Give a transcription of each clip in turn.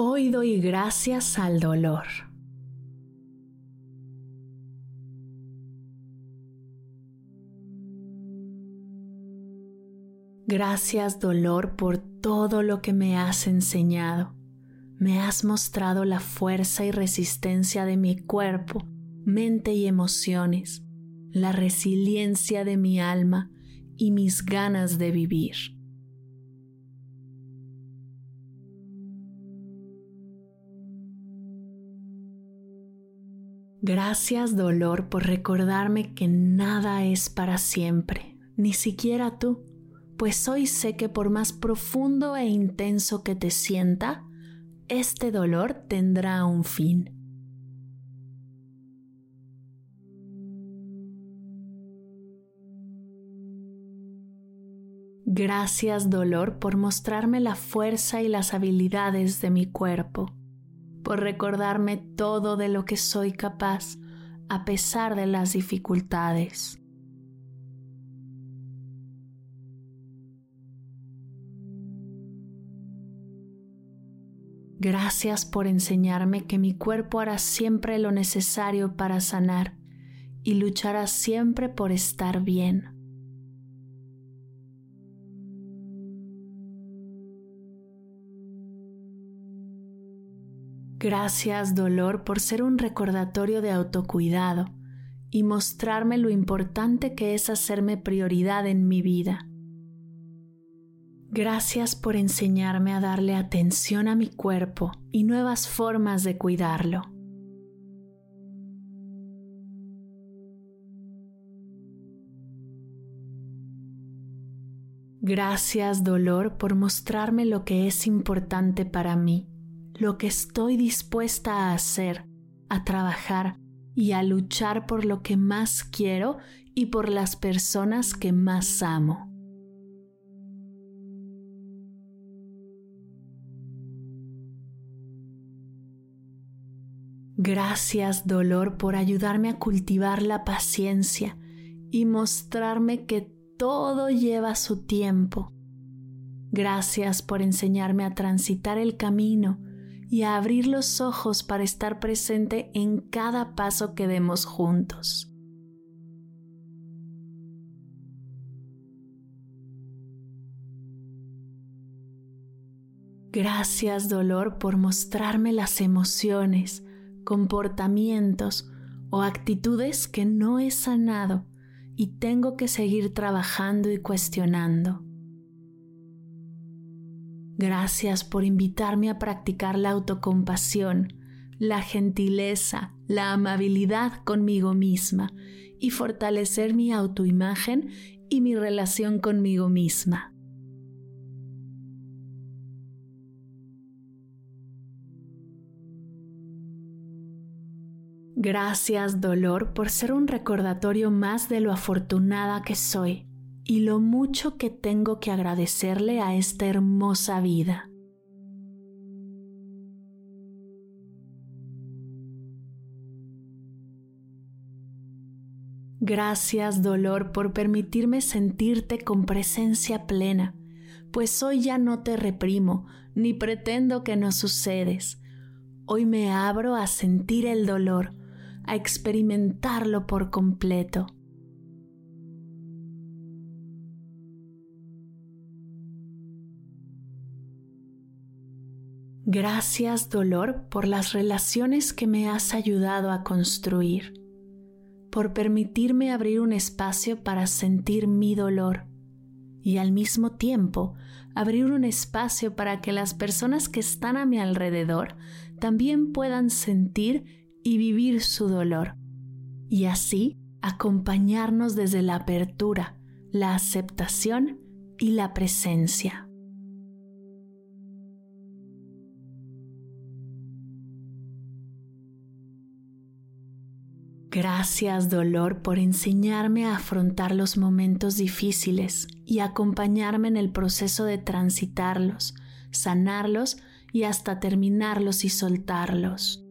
Hoy doy gracias al dolor. Gracias dolor por todo lo que me has enseñado. Me has mostrado la fuerza y resistencia de mi cuerpo, mente y emociones, la resiliencia de mi alma y mis ganas de vivir. Gracias dolor por recordarme que nada es para siempre, ni siquiera tú, pues hoy sé que por más profundo e intenso que te sienta, este dolor tendrá un fin. Gracias dolor por mostrarme la fuerza y las habilidades de mi cuerpo por recordarme todo de lo que soy capaz a pesar de las dificultades. Gracias por enseñarme que mi cuerpo hará siempre lo necesario para sanar y luchará siempre por estar bien. Gracias dolor por ser un recordatorio de autocuidado y mostrarme lo importante que es hacerme prioridad en mi vida. Gracias por enseñarme a darle atención a mi cuerpo y nuevas formas de cuidarlo. Gracias dolor por mostrarme lo que es importante para mí lo que estoy dispuesta a hacer, a trabajar y a luchar por lo que más quiero y por las personas que más amo. Gracias dolor por ayudarme a cultivar la paciencia y mostrarme que todo lleva su tiempo. Gracias por enseñarme a transitar el camino y a abrir los ojos para estar presente en cada paso que demos juntos. Gracias dolor por mostrarme las emociones, comportamientos o actitudes que no he sanado y tengo que seguir trabajando y cuestionando. Gracias por invitarme a practicar la autocompasión, la gentileza, la amabilidad conmigo misma y fortalecer mi autoimagen y mi relación conmigo misma. Gracias dolor por ser un recordatorio más de lo afortunada que soy y lo mucho que tengo que agradecerle a esta hermosa vida. Gracias dolor por permitirme sentirte con presencia plena, pues hoy ya no te reprimo ni pretendo que no sucedes. Hoy me abro a sentir el dolor, a experimentarlo por completo. Gracias dolor por las relaciones que me has ayudado a construir, por permitirme abrir un espacio para sentir mi dolor y al mismo tiempo abrir un espacio para que las personas que están a mi alrededor también puedan sentir y vivir su dolor y así acompañarnos desde la apertura, la aceptación y la presencia. Gracias dolor por enseñarme a afrontar los momentos difíciles y acompañarme en el proceso de transitarlos, sanarlos y hasta terminarlos y soltarlos.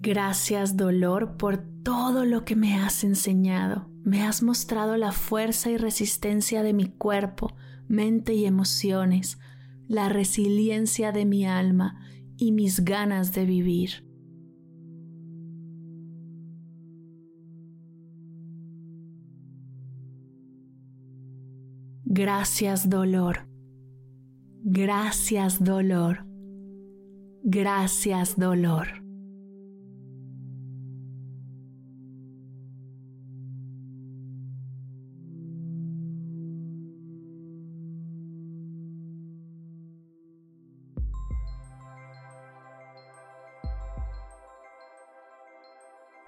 Gracias dolor por todo lo que me has enseñado. Me has mostrado la fuerza y resistencia de mi cuerpo, mente y emociones, la resiliencia de mi alma y mis ganas de vivir. Gracias dolor. Gracias dolor. Gracias dolor.